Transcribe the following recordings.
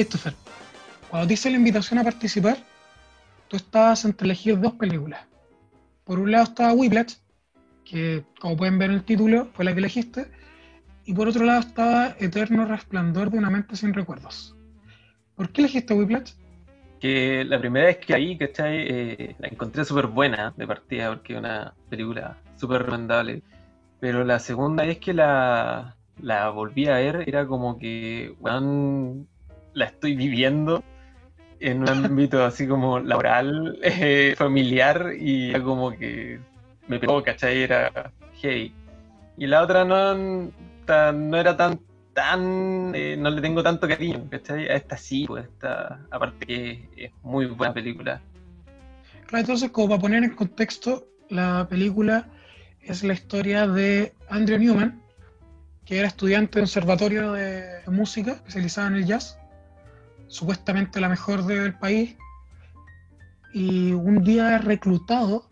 Christopher, cuando te hice la invitación a participar, tú estabas entre elegir dos películas. Por un lado estaba Whiplash, que como pueden ver en el título fue la que elegiste, y por otro lado estaba Eterno Resplandor de una mente sin recuerdos. ¿Por qué elegiste Whiplash? Que la primera vez que ahí, ¿cachai? Eh, la encontré súper buena de partida, porque es una película súper recomendable. Pero la segunda es que la, la volví a ver, era como que, la estoy viviendo en un ámbito así como laboral, eh, familiar, y como que me pegó, ¿cachai? Era hey. Y la otra no, no era tan, tan, eh, no le tengo tanto cariño, ¿cachai? A esta sí, pues esta, aparte que es muy buena película. Claro, entonces como para poner en contexto, la película es la historia de Andrew Newman, que era estudiante de conservatorio de música, especializado en el jazz, supuestamente la mejor del país, y un día es reclutado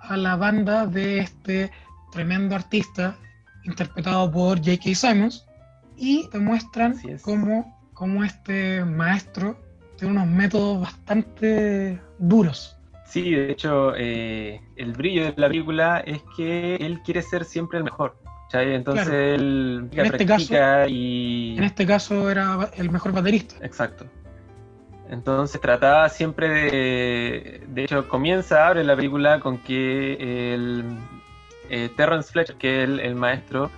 a la banda de este tremendo artista interpretado por J.K. Simons y te muestran cómo, cómo este maestro tiene unos métodos bastante duros. Sí, de hecho, eh, el brillo de la película es que él quiere ser siempre el mejor. Entonces él en este caso, y... En este caso era el mejor baterista. Exacto. Entonces trataba siempre de... De hecho, comienza, abre la película con que el eh, Terrence Fletcher, que es el, maestro,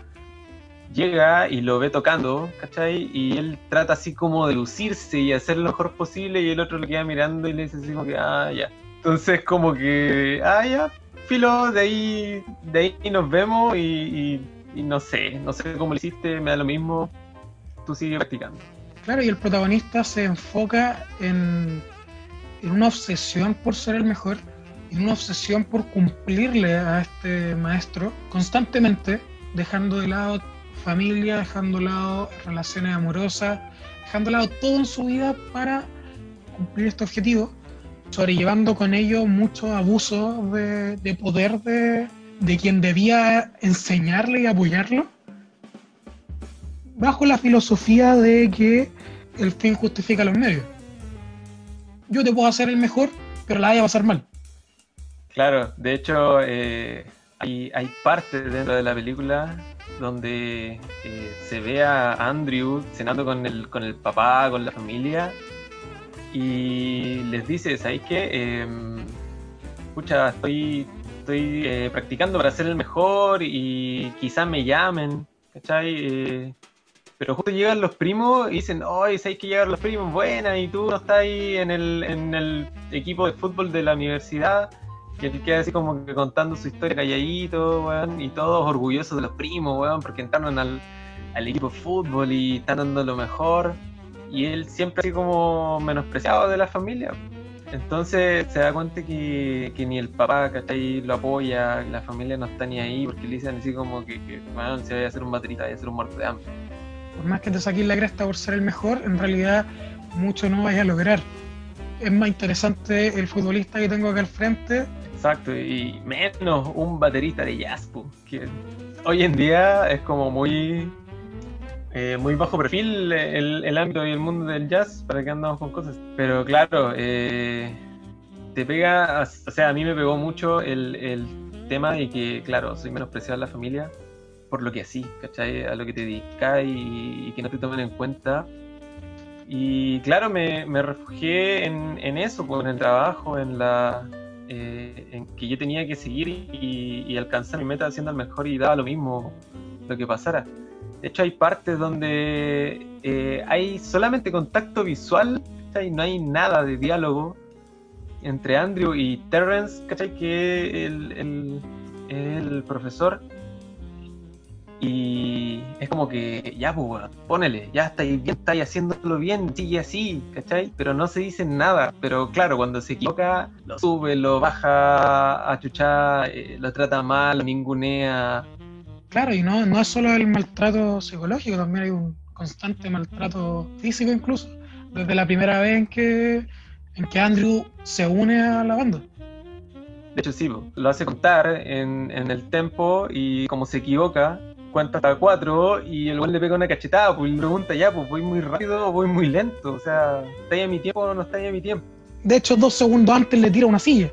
llega y lo ve tocando, ¿cachai? Y él trata así como de lucirse y hacer lo mejor posible y el otro lo queda mirando y le dice así como que, ah, ya. Entonces como que, ah, ya, filo, de ahí, de ahí nos vemos y, no sé, no sé cómo lo hiciste, me da lo mismo, tú sigue practicando. Claro, y el protagonista se enfoca en, en una obsesión por ser el mejor y una obsesión por cumplirle a este maestro constantemente, dejando de lado familia, dejando de lado relaciones amorosas, dejando de lado todo en su vida para cumplir este objetivo, sobrellevando con ello muchos abusos de, poder de, de quien debía enseñarle y apoyarlo, bajo la filosofía de que el fin justifica los medios. Yo te puedo hacer el mejor, pero la vaya a pasar mal. Claro, de hecho eh, hay, hay partes dentro de la película donde eh, se ve a Andrew cenando con el, con el papá, con la familia, y les dice, ¿sabéis qué? escucha, em, estoy, estoy eh, practicando para ser el mejor y quizás me llamen, ¿cachai? Pero justo llegan los primos y dicen, oye, ¿sabéis que llegan los primos? Buena, y tú no estás ahí en el, en el equipo de fútbol de la universidad que él queda así como que contando su historia calladito, weón, y todos orgullosos de los primos, weón, porque entraron al, equipo de fútbol y están dando lo mejor. Y él siempre así como menospreciado de la familia. Entonces se da cuenta que, ni el papá que ahí lo apoya, la familia no está ni ahí, porque le dicen así como que, que bueno, si vaya a ser un baterista, vaya a ser un muerto de hambre. Por más que te saques la cresta por ser el mejor, en realidad mucho no vaya a lograr. Es más interesante el futbolista que tengo acá al frente Exacto, y menos un baterista de jazz, que hoy en día es como muy eh, muy bajo perfil el, ámbito y el mundo del jazz, para que andamos con cosas. Pero claro, eh, te pega, o sea, a mí me pegó mucho el, tema de que, claro, soy menospreciado en la familia por lo que así, ¿cachai? A lo que te dedicas y, que no te tomen en cuenta. Y claro, me, refugié en, en eso, pues, en el trabajo, en la eh, en que yo tenía que seguir y, alcanzar mi meta haciendo el mejor y daba lo mismo lo que pasara. De hecho, hay partes donde eh, hay solamente contacto visual, y no hay nada de diálogo entre Andrew y Terrence, ¿cachai? Que el, el profesor y es como que, ya, pues, ponele, ya estáis bien, estáis haciéndolo bien, sigue así, ¿cachai? Pero no se dice nada. Pero claro, cuando se equivoca, lo sube, lo baja a chuchar, eh, lo trata mal, lo ningunea. Claro, y no, no es solo el maltrato psicológico, también hay un constante maltrato físico incluso, desde la primera vez en que, en que Andrew se une a la banda. De hecho, sí, lo hace contar en, en el tempo y como se equivoca, cuenta hasta cuatro y el weón le pega una cachetada, pues le pregunta ya, pues voy muy rápido o voy muy lento, o sea, ¿está a mi tiempo o no está a mi tiempo? De hecho, dos segundos antes le tira una silla.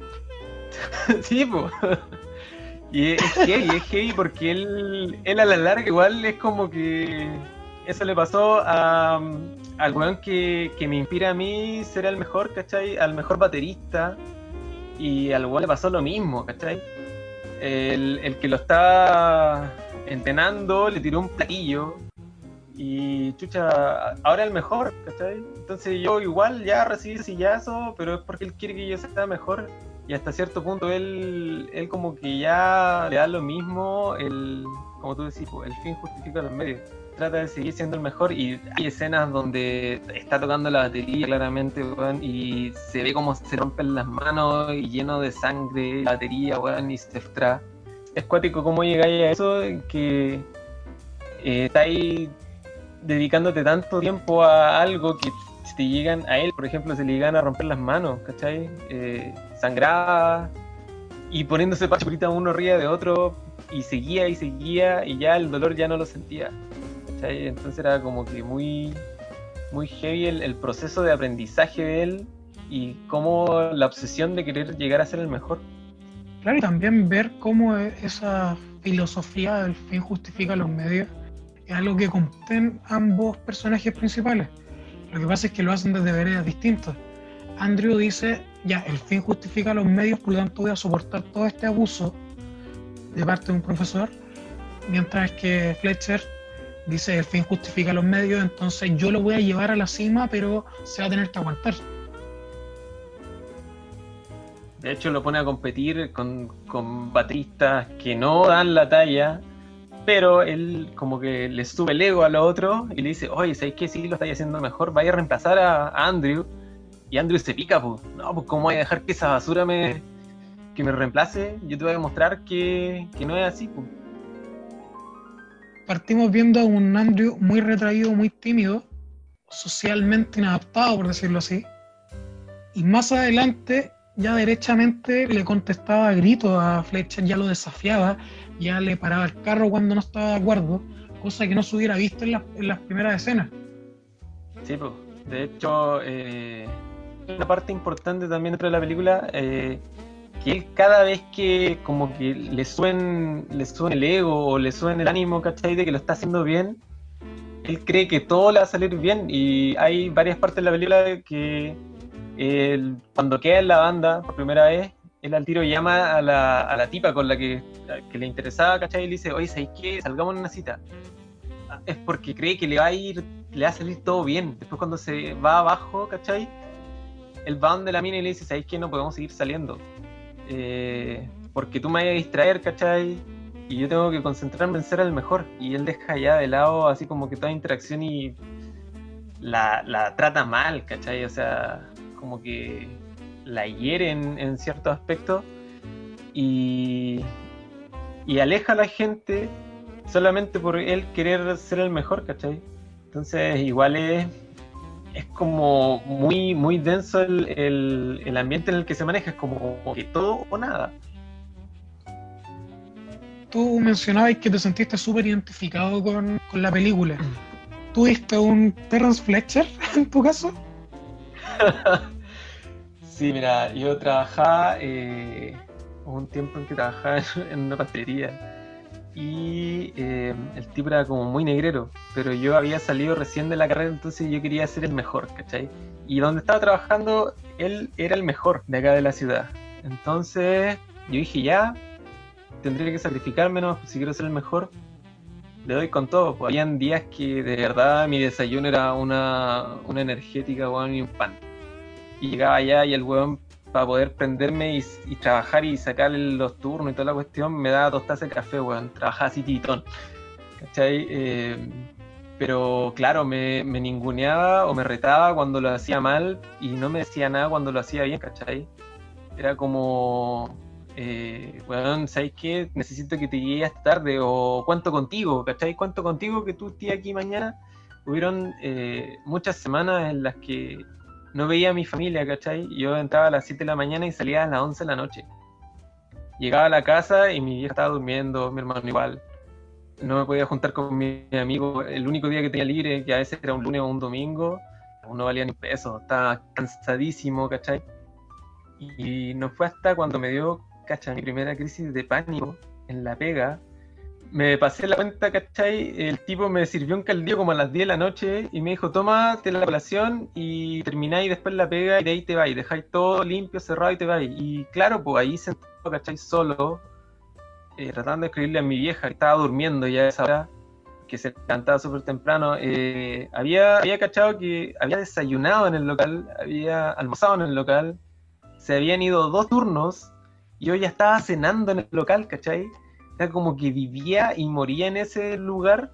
sí, pues. Y es heavy, es heavy porque él, él a la larga igual es como que eso le pasó a, al weón que, que, me inspira a mí ser el mejor, ¿cachai? Al mejor baterista. Y al weón le pasó lo mismo, ¿cachai? El, el que lo estaba entrenando le tiró un platillo y chucha, ahora el mejor, ¿cachai? Entonces yo igual ya recibí sillazo, pero es porque él quiere que yo sea mejor y hasta cierto punto él, él como que ya le da lo mismo, el, como tú decís, el fin justifica los medios. Trata de seguir siendo el mejor y hay escenas donde está tocando la batería claramente, y se ve como se rompen las manos y lleno de sangre la batería, weón, y se extra. Es cuático cómo llegáis a eso que eh, estáis dedicándote tanto tiempo a algo que si te llegan a él, por ejemplo, se le llegan a romper las manos, ¿cachai? Eh, sangraba y poniéndose pachurita uno arriba de otro y seguía y seguía y ya el dolor ya no lo sentía. ¿cachai? Entonces era como que muy, muy heavy el, proceso de aprendizaje de él y como la obsesión de querer llegar a ser el mejor. Claro, y también ver cómo esa filosofía del fin justifica los medios es algo que comparten ambos personajes principales. Lo que pasa es que lo hacen desde veredas distintas. Andrew dice, ya, el fin justifica los medios, por lo tanto voy a soportar todo este abuso de parte de un profesor, mientras que Fletcher dice, el fin justifica los medios, entonces yo lo voy a llevar a la cima, pero se va a tener que aguantar. De hecho, lo pone a competir con, con bateristas que no dan la talla, pero él como que le sube el ego a lo otro y le dice, oye, ¿sabes qué? Sí, lo estáis haciendo mejor, vaya a reemplazar a Andrew y Andrew se pica, pues, no, pues cómo voy a dejar que esa basura me, que me reemplace, yo te voy a demostrar que, no es así, pues. Partimos viendo a un Andrew muy retraído, muy tímido, socialmente inadaptado, por decirlo así. Y más adelante, ya derechamente le contestaba a gritos a Fletcher, ya lo desafiaba, ya le paraba el carro cuando no estaba de acuerdo, cosa que no se hubiera visto en, en las primeras escenas. Sí, pues. De hecho, eh, una parte importante también dentro de la película, eh, que cada vez que como que le suene, le suene el ego o le suene el ánimo, ¿cachai? De que lo está haciendo bien, él cree que todo le va a salir bien y hay varias partes de la película que cuando queda en la banda por primera vez, él al tiro llama a la, a la tipa con la que, que, le interesaba, ¿cachai? Y le dice, oye, ¿sabes qué? Salgamos en una cita. Es porque cree que le va a ir, le va a salir todo bien. Después cuando se va abajo, ¿cachai? el va de la mina y le dice, ¿sabéis que no podemos seguir saliendo? Eh, porque tú me vas a distraer. Y yo tengo que concentrarme en ser el mejor. Y él deja ya de lado así como que toda interacción y la, trata mal, ¿cachai? O sea, como que la hiere en, en ciertos aspectos y, y aleja a la gente solamente por él querer ser el mejor, ¿cachai? Entonces igual es es como muy, muy denso el, el, ambiente en el que se maneja, es como que todo o nada. Tú mencionabas que te sentiste súper identificado con, la película. ¿Tuviste un Terrence Fletcher en tu caso? Sí, mira, yo trabajaba, eh, un tiempo en que trabajaba en una pastelería y eh, el tipo era como muy negrero, pero yo había salido recién de la carrera, entonces yo quería ser el mejor, ¿cachai? Y donde estaba trabajando, él era el mejor de acá de la ciudad. Entonces yo dije, ya, tendría que sacrificarme, ¿no? si quiero ser el mejor, le doy con todo. Pues, habían días que de verdad mi desayuno era una, una energética, weón, y un pan. Y llegaba allá y el weón para poder prenderme y, trabajar y sacar los turnos y toda la cuestión, me daba dos tazas de café, weón. Trabajaba así titón. ¿Cachai? Eh, pero claro, me, me, ninguneaba o me retaba cuando lo hacía mal y no me decía nada cuando lo hacía bien, ¿cachai? Era como, eh, weón, ¿sabes qué? Necesito que te llegues tarde o cuánto contigo, ¿cachai? Cuánto contigo que tú estés aquí mañana. Hubieron eh, muchas semanas en las que no veía a mi familia, ¿cachai? Yo entraba a las 7 de la mañana y salía a las 11 de la noche. Llegaba a la casa y mi vieja estaba durmiendo, mi hermano igual. no me podía juntar con mi amigo el único día que tenía libre, que a veces era un lunes o un domingo, no valía ni un peso, estaba cansadísimo, ¿cachai? Y no fue hasta cuando me dio, ¿cachai? Mi primera crisis de pánico en la pega, me pasé la cuenta, ¿cachai? El tipo me sirvió un caldillo como a las 10 de la noche y me dijo, tómate la colación y termináis después la pega y de ahí te vais, dejáis todo limpio, cerrado y te vais. Y claro, pues ahí sentado, ¿cachai? Solo, eh, tratando de escribirle a mi vieja, que estaba durmiendo ya a esa hora, que se levantaba súper temprano, eh, había, había cachado que había desayunado en el local, había almorzado en el local, se habían ido dos turnos yo ya estaba cenando en el local, ¿cachai? Era como que vivía y moría en ese lugar.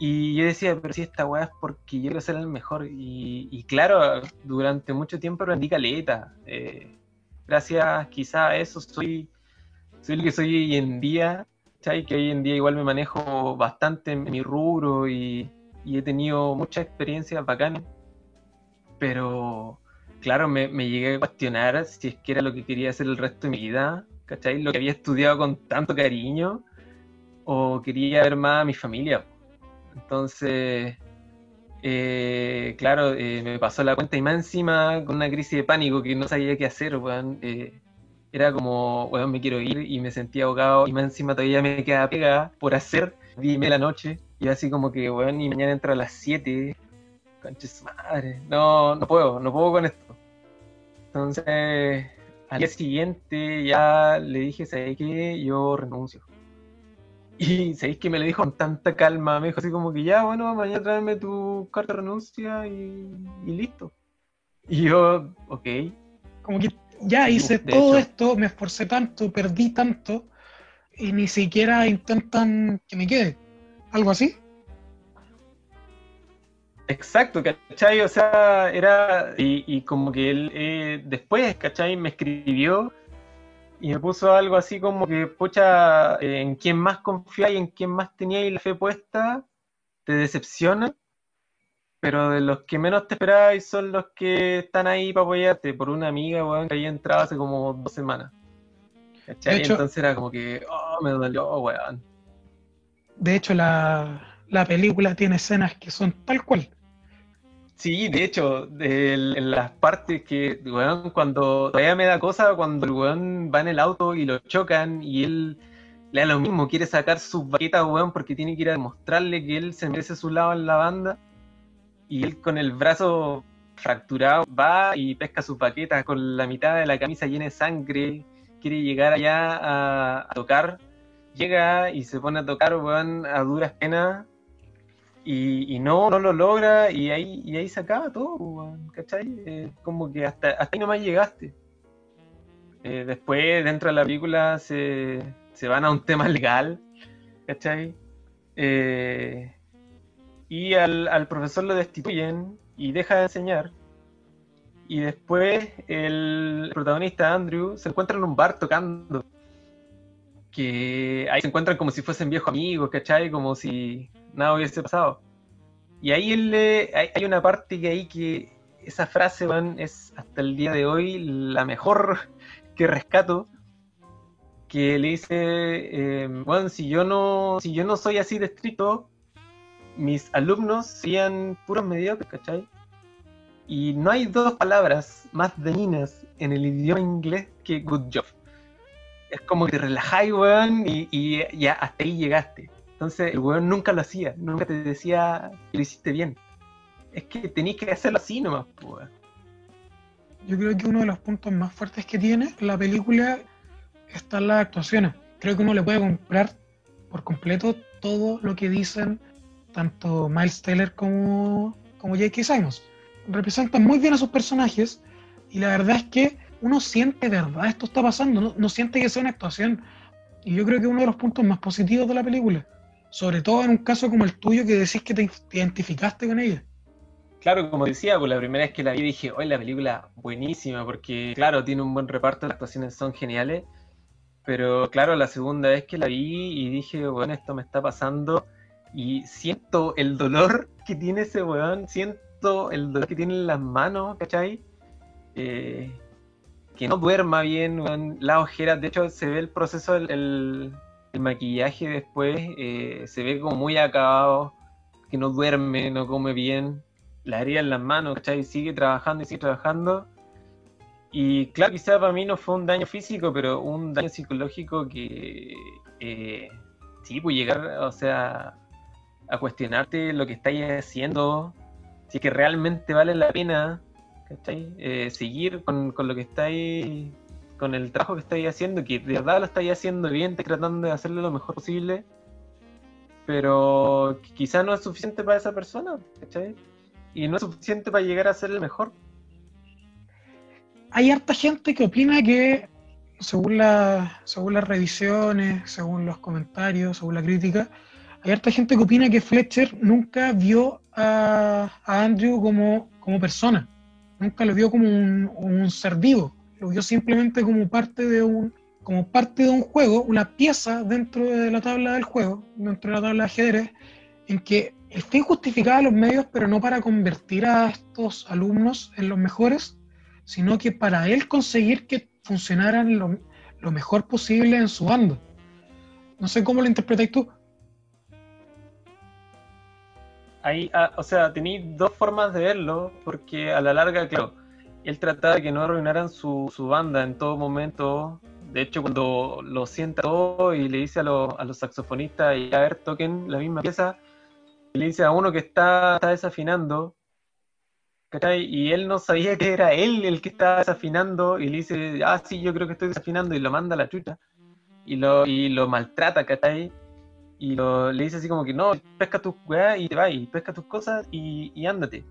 Y yo decía, pero si esta weá es porque yo quiero ser el mejor. Y, claro, durante mucho tiempo aprendí caleta. Eh, gracias quizá a eso soy, soy el que soy hoy en día. ¿sabes? Que hoy en día igual me manejo bastante en mi rubro y, he tenido muchas experiencias bacanas. Pero claro, me, llegué a cuestionar si es que era lo que quería hacer el resto de mi vida ¿cachai? Lo que había estudiado con tanto cariño, o quería ver más a mi familia. Entonces, eh, claro, eh, me pasó la cuenta y más encima con una crisis de pánico que no sabía qué hacer, weón. Eh, era como, weón, me quiero ir y me sentía ahogado y más encima todavía me quedaba pegada por hacer, dime la noche y así como que, weón, y mañana entra a las 7, conches madre, no, no puedo, no puedo con esto. Entonces, al día siguiente ya le dije, ¿sabéis qué? Yo renuncio. Y sabéis que me lo dijo con tanta calma, me dijo así como que ya, bueno, mañana tráeme tu carta de renuncia y, listo. Y yo, ok. Como que ya hice todo esto, me esforcé tanto, perdí tanto, y ni siquiera intentan que me quede. ¿Algo así? Exacto, ¿cachai? O sea, era. Y, como que él eh, después, ¿cachai? Me escribió y me puso algo así como que, pucha, eh, en quién más y en quién más teníais la fe puesta, te decepciona, pero de los que menos te esperabais son los que están ahí para apoyarte, por una amiga, weón, que había entrado hace como dos semanas. ¿Cachai? Entonces era como que, oh, me dolió, weón. De hecho, la, la película tiene escenas que son tal cual. Sí, de hecho, en las partes que, weón, cuando todavía me da cosa cuando el weón va en el auto y lo chocan y él le da lo mismo, quiere sacar sus baquetas, weón, porque tiene que ir a demostrarle que él se merece su lado en la banda. Y él con el brazo fracturado va y pesca sus baquetas con la mitad de la camisa llena de sangre, quiere llegar allá a, a tocar, llega y se pone a tocar, weón, a duras penas y, no, no lo logra y ahí, ahí se acaba todo, ¿cachai? Eh, como que hasta, hasta ahí nomás llegaste. Eh, después, dentro de la película, se, van a un tema legal, ¿cachai? Eh, y al, profesor lo destituyen y deja de enseñar. Y después el protagonista Andrew se encuentra en un bar tocando. Que ahí se encuentran como si fuesen viejos amigos, ¿cachai? Como si nada hubiese pasado. Y ahí él, hay, hay, una parte que ahí que esa frase, van, es hasta el día de hoy la mejor que rescato. Que le dice, bueno, em, si yo no, si yo no soy así de estricto, mis alumnos serían puros mediocres, ¿cachai? Y no hay dos palabras más dañinas en el idioma inglés que good job. Es como que te relajáis, weón, y, y ya hasta ahí llegaste. Entonces el weón nunca lo hacía, nunca te decía que lo hiciste bien. Es que tenéis que hacerlo así nomás, weón. Yo creo que uno de los puntos más fuertes que tiene la película están las actuaciones. Creo que uno le puede comprar por completo todo lo que dicen tanto Miles Teller como, como J.K. Simons. Representan muy bien a sus personajes y la verdad es que uno siente verdad esto está pasando, no, no siente que sea una actuación. Y yo creo que uno de los puntos más positivos de la película. Sobre todo en un caso como el tuyo que decís que te identificaste con ella. Claro, como decía, pues la primera vez que la vi dije, hoy la película buenísima, porque claro, tiene un buen reparto, las actuaciones son geniales, pero claro, la segunda vez que la vi y dije, bueno, esto me está pasando y siento el dolor que tiene ese weón, siento el dolor que tiene en las manos, ¿cachai? Eh, que no duerma bien, weón, las ojeras, de hecho se ve el proceso, el maquillaje después eh, se ve como muy acabado, que no duerme, no come bien, la herida en las manos, ¿cachai? Sigue trabajando y sigue trabajando. Y claro, quizá para mí no fue un daño físico, pero un daño psicológico que eh, sí, pues llegar, o sea, a cuestionarte lo que estáis haciendo, si es que realmente vale la pena, ¿cachai? Eh, seguir con, con, lo que estáis, con el trabajo que estáis haciendo, que de verdad lo estáis haciendo bien, estáis tratando de hacerlo lo mejor posible, pero quizá no es suficiente para esa persona, ¿cachai? Y no es suficiente para llegar a ser el mejor. Hay harta gente que opina que, según, la, según las revisiones, según los comentarios, según la crítica, hay harta gente que opina que Fletcher nunca vio a, Andrew como, como, persona, nunca lo vio como un, ser vivo, lo vio simplemente como parte de un como parte de un juego, una pieza dentro de la tabla del juego, dentro de la tabla de ajedrez, en que el fin justificaba los medios, pero no para convertir a estos alumnos en los mejores, sino que para él conseguir que funcionaran lo, mejor posible en su bando. No sé cómo lo interpretáis tú. ahí, ah, o sea, tenéis dos formas de verlo, porque a la larga, claro, él trataba de que no arruinaran su, su banda en todo momento. De hecho, cuando lo sienta todo y le dice a, a los saxofonistas, y a ver, toquen la misma pieza, y le dice a uno que está, está desafinando. Y él no sabía que era él el que estaba desafinando, y le dice, ah, sí, yo creo que estoy desafinando, y lo manda a la chucha, y lo, y lo maltrata, ¿cachai? y le dice así como que no, pesca tus weas y te vas, pesca tus cosas y, y, ándate.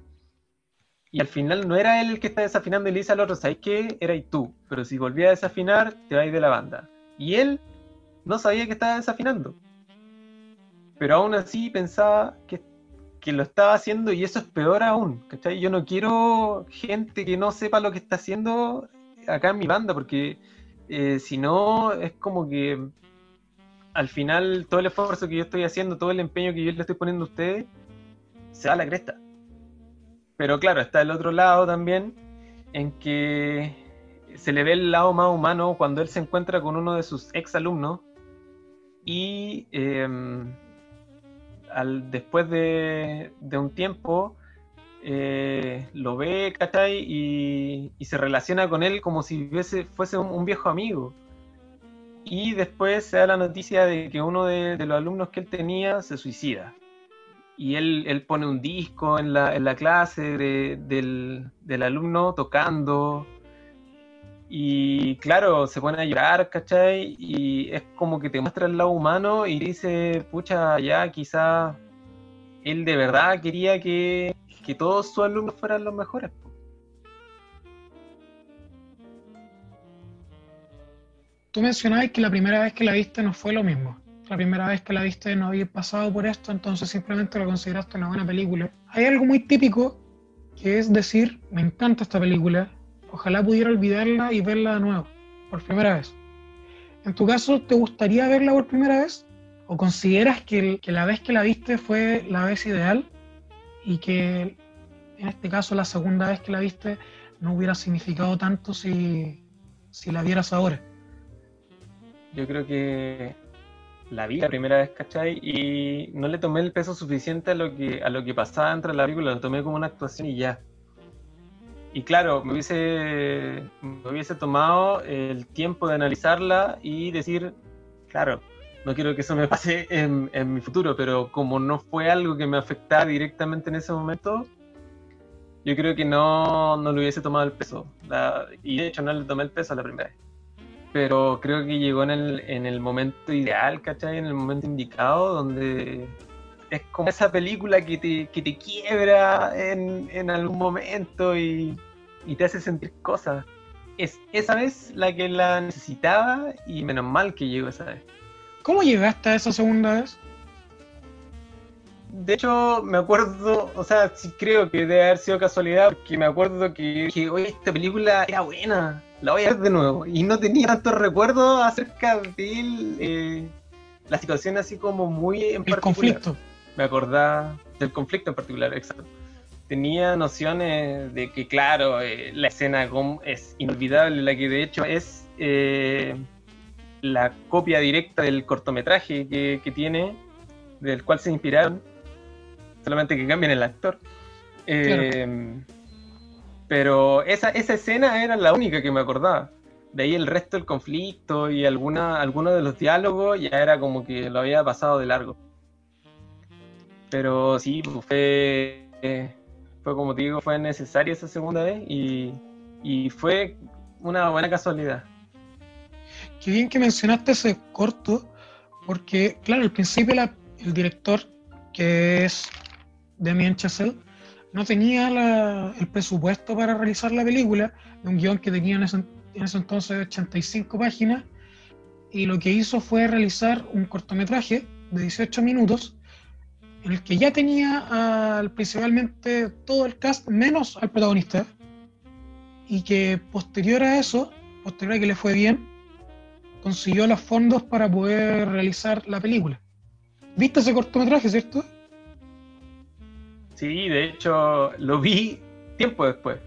Y al final no era él el que está desafinando y le dice al otro, ¿sabes qué? Eras tú, pero si volvía a desafinar, te vas de la banda. Y él no sabía que estaba desafinando. Pero aún así pensaba que, que lo estaba haciendo y eso es peor aún, ¿cachai? Yo no quiero gente que no sepa lo que está haciendo acá en mi banda, porque eh, si no es como que al final todo el esfuerzo que yo estoy haciendo, todo el empeño que yo le estoy poniendo a ustedes, se va a la cresta. Pero claro, está el otro lado también, en que se le ve el lado más humano cuando él se encuentra con uno de sus ex alumnos y em, al, después de, un tiempo eh, lo ve, ¿cachai? Y, y, se relaciona con él como si fuese un viejo amigo y después se da la noticia de que uno de, los alumnos que él tenía se suicida. Y él, él pone un disco en la, en la clase del, del, alumno tocando. Y claro, se pone a llorar, ¿cachai? Y es como que te muestra el lado humano y dice, pucha, ya quizá él de verdad quería que, que todos sus alumnos fueran los mejores. Tú mencionabas que la primera vez que la viste no fue lo mismo. La primera vez que la viste no había pasado por esto, entonces simplemente lo consideraste una buena película. Hay algo muy típico que es decir, me encanta esta película, ojalá pudiera olvidarla y verla de nuevo, por primera vez. En tu caso, ¿te gustaría verla por primera vez? ¿O consideras que, que la vez que la viste fue la vez ideal y que en este caso la segunda vez que la viste no hubiera significado tanto si, si la vieras ahora? yo creo que la vi la primera vez, ¿cachai? Y no le tomé el peso suficiente a lo que, a lo que pasaba entre la película, lo tomé como una actuación y ya. Y claro, me hubiese, me hubiese tomado el tiempo de analizarla y decir, claro, no quiero que eso me pase en, en mi futuro, pero como no fue algo que me afectara directamente en ese momento, yo creo que no, no le hubiese tomado el peso. y de hecho no le tomé el peso a la primera vez pero creo que llegó en el, en el momento ideal, ¿cachai? En el momento indicado, donde es como esa película que te, que te quiebra en, en algún momento y, y, te hace sentir cosas. Es esa vez la que la necesitaba y menos mal que llegó esa vez. ¿Cómo llegaste a esa segunda vez? De hecho, me acuerdo, o sea, sí creo que debe haber sido casualidad, porque me acuerdo que, que oye, esta película era buena la voy a ver de nuevo. Y no tenía tantos recuerdos acerca de eh, la situación así como muy en El conflicto. Me acordaba del conflicto en particular, exacto. Tenía nociones de que, claro, eh, la escena es inolvidable, la que de hecho es eh, la copia directa del cortometraje que, tiene, del cual se inspiraron, solamente que cambien el actor. Eh, pero esa, esa escena era la única que me acordaba. De ahí el resto del conflicto y alguna, algunos de los diálogos ya era como que lo había pasado de largo. Pero sí, pues, fue, fue como te digo, fue necesaria esa segunda vez y, y fue una buena casualidad. Qué bien que mencionaste ese corto, porque, claro, al principio el director, que es Damien Chazelle, no tenía el presupuesto para realizar la película, un guion que tenía en ese, en ese entonces 85 páginas, y lo que hizo fue realizar un cortometraje de 18 minutos en el que ya tenía al, principalmente todo el cast menos al protagonista y que posterior a eso, posterior a que le fue bien, consiguió los fondos para poder realizar la película. ¿Viste ese cortometraje, cierto? Sí, de hecho lo vi tiempo después.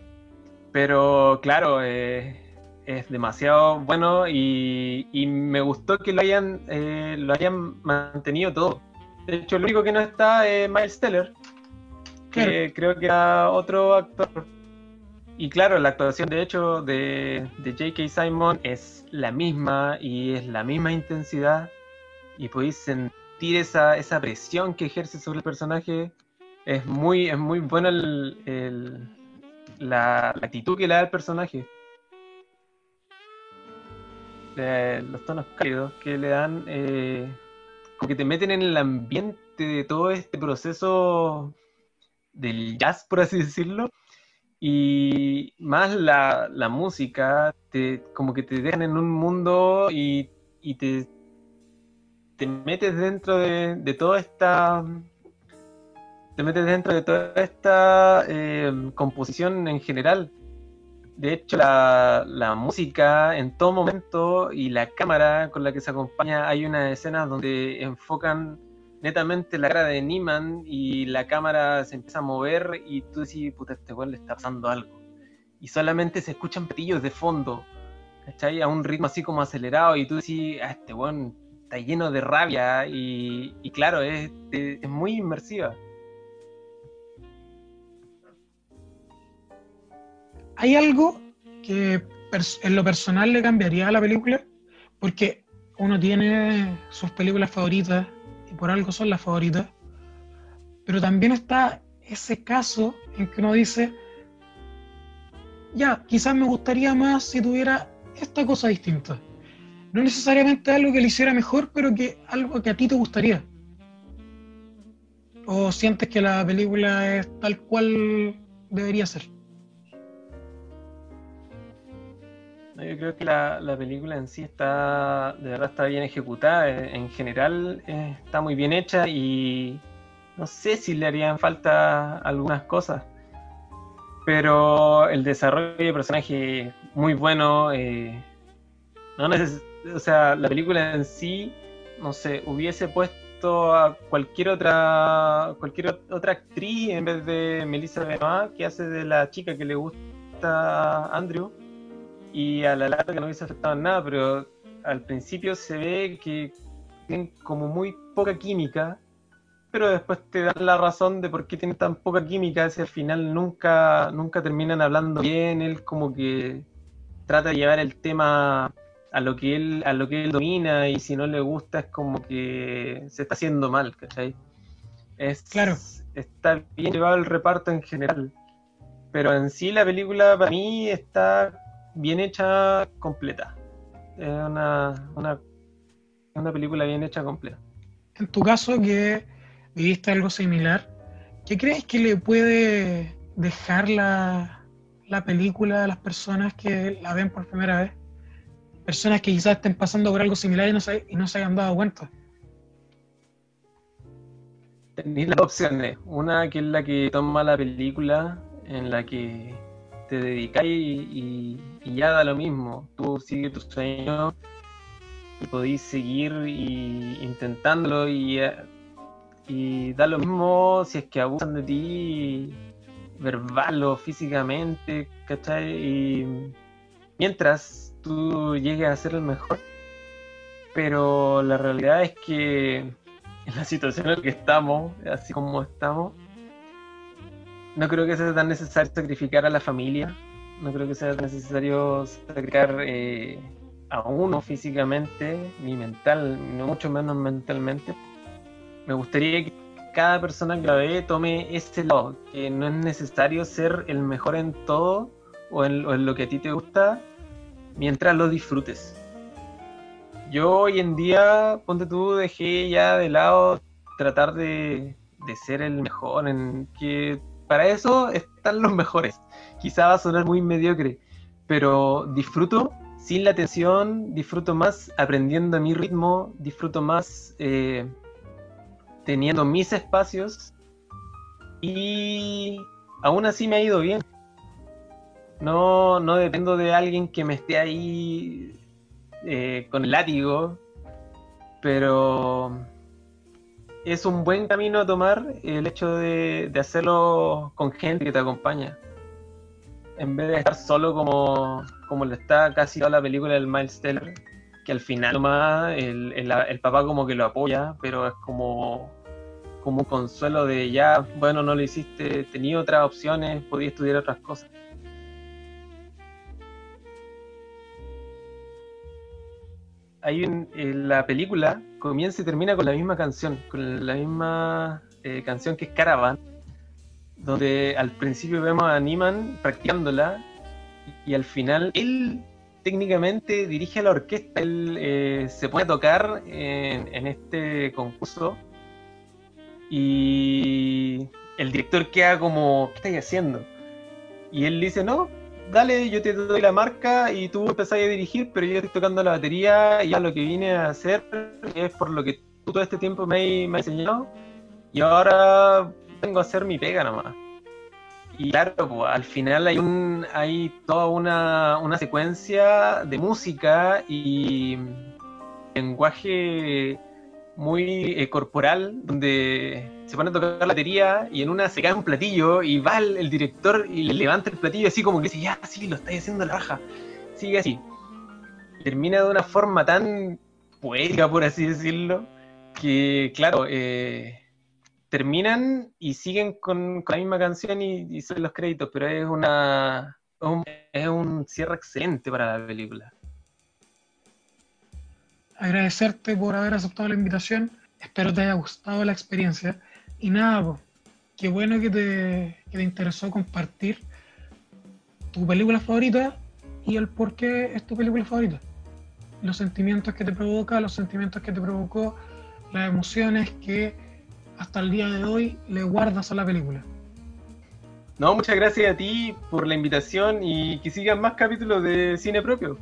Pero claro, eh, es demasiado bueno y, me gustó que lo hayan, eh, lo hayan mantenido todo. De hecho, el único que no está es Miles Teller, que creo que era otro actor. Y claro, la actuación de hecho de, de J.K. Simon es la misma y es la misma intensidad y podéis sentir esa, esa presión que ejerce sobre el personaje es muy, es muy buena el, la, actitud que le da el personaje. los tonos cálidos que le dan, eh, como que te meten en el ambiente de todo este proceso del jazz, por así decirlo. Y más la, la música, te, como que te dejan en un mundo y, y te, te metes dentro de, de toda esta te metes dentro de toda esta eh, composición en general. De hecho, la, música en todo momento y la cámara con la que se acompaña, hay unas escenas donde enfocan netamente la cara de Niman y la cámara se empieza a mover y tú decís, puta, este weón le está pasando algo. Y solamente se escuchan petillos de fondo, ¿cachai? A un ritmo así como acelerado y tú decís, ah, este weón está lleno de rabia y, claro, es muy inmersiva. ¿Hay algo que en lo personal le cambiaría a la película? Porque uno tiene sus películas favoritas y por algo son las favoritas, pero también está ese caso en que uno dice, ya, quizás me gustaría más si tuviera esta cosa distinta. No necesariamente algo que le hiciera mejor, pero que algo que a ti te gustaría. ¿O sientes que la película es tal cual debería ser? Yo creo que la, película en sí está, de verdad está bien ejecutada, eh, en general eh, está muy bien hecha y no sé si le harían falta algunas cosas, pero el desarrollo de personaje muy bueno, eh, no o sea, la película en sí, no sé, hubiese puesto a cualquier otra cualquier otra actriz en vez de Melissa Benoist que hace de la chica que le gusta a Andrew y a la larga no hubiese afectado en nada, pero al principio se ve que tienen como muy poca química, pero después te dan la razón de por qué tienen tan poca química, si al final nunca, nunca terminan hablando bien, él como que trata de llevar el tema a lo que él, a lo que él domina, y si no le gusta es como que se está haciendo mal, ¿cachai? Es, claro. Está bien llevado el reparto en general. Pero en sí la película para mí está bien hecha completa. Es una, una, película bien hecha completa. En tu caso, que viviste algo similar, ¿qué crees que le puede dejar la, la película a las personas que la ven por primera vez? Personas que quizás estén pasando por algo similar y no se, y no se hayan dado cuenta. Tenéis las opciones. Una que es la que toma la película, en la que te dedicáis y, ya da lo mismo. Tú sigues tu sueño y podéis seguir y, intentándolo y, y da lo mismo si es que abusan de ti verbal o físicamente, ¿cachai? Y mientras tú llegues a ser el mejor, pero la realidad es que en la situación en la que estamos, así como estamos, no creo que sea tan necesario sacrificar a la familia, no creo que sea necesario sacrificar eh, a uno físicamente, ni mental, no mucho menos mentalmente. Me gustaría que cada persona que la ve tome ese lado, que no es necesario ser el mejor en todo o en, lo que a ti te gusta mientras lo disfrutes. Yo hoy en día, ponte tú, dejé ya de lado tratar de, de ser el mejor, en que para eso están los mejores. Quizá va a sonar muy mediocre, pero disfruto sin la tensión, disfruto más aprendiendo a mi ritmo, disfruto más eh, teniendo mis espacios y aún así me ha ido bien. No, no dependo de alguien que me esté ahí eh, con el látigo, pero es un buen camino a tomar el hecho de, hacerlo con gente que te acompaña. En vez de estar solo como, como lo está casi toda la película del Miles Teller, que al final nomás el, el, papá como que lo apoya, pero es como, como un consuelo de ya, bueno, no lo hiciste, tenía otras opciones, podía estudiar otras cosas. hay en la película comienza y termina con la misma canción, con la misma eh, canción que es Caravan, donde al principio vemos a Niman practicándola y al final él técnicamente dirige a la orquesta, él eh, se pone a tocar en, en, este concurso y el director queda como, ¿qué estáis haciendo? Y él dice, no, dale, yo te doy la marca y tú empezás a dirigir, pero yo estoy tocando la batería y ya lo que vine a hacer es por lo que tú todo este tiempo me, me has enseñado y ahora vengo a hacer mi pega nomás. Y claro, pues, al final hay un hay toda una, secuencia de música y lenguaje muy eh, corporal, donde se pone a tocar la batería y en una se cae un platillo y va el, director y le levanta el platillo así como que dice, ya, sí, lo estáis haciendo la baja. Sigue así. Termina de una forma tan poética, por así decirlo, que, claro, eh, terminan y siguen con, la misma canción y, y son los créditos, pero es una es un cierre excelente para la película agradecerte por haber aceptado la invitación. Espero te haya gustado la experiencia. Y nada, qué bueno que te, que te interesó compartir tu película favorita y el por qué es tu película favorita. Los sentimientos que te provoca, los sentimientos que te provocó, las emociones que hasta el día de hoy le guardas a la película. No, muchas gracias a ti por la invitación y que sigan más capítulos de cine propio.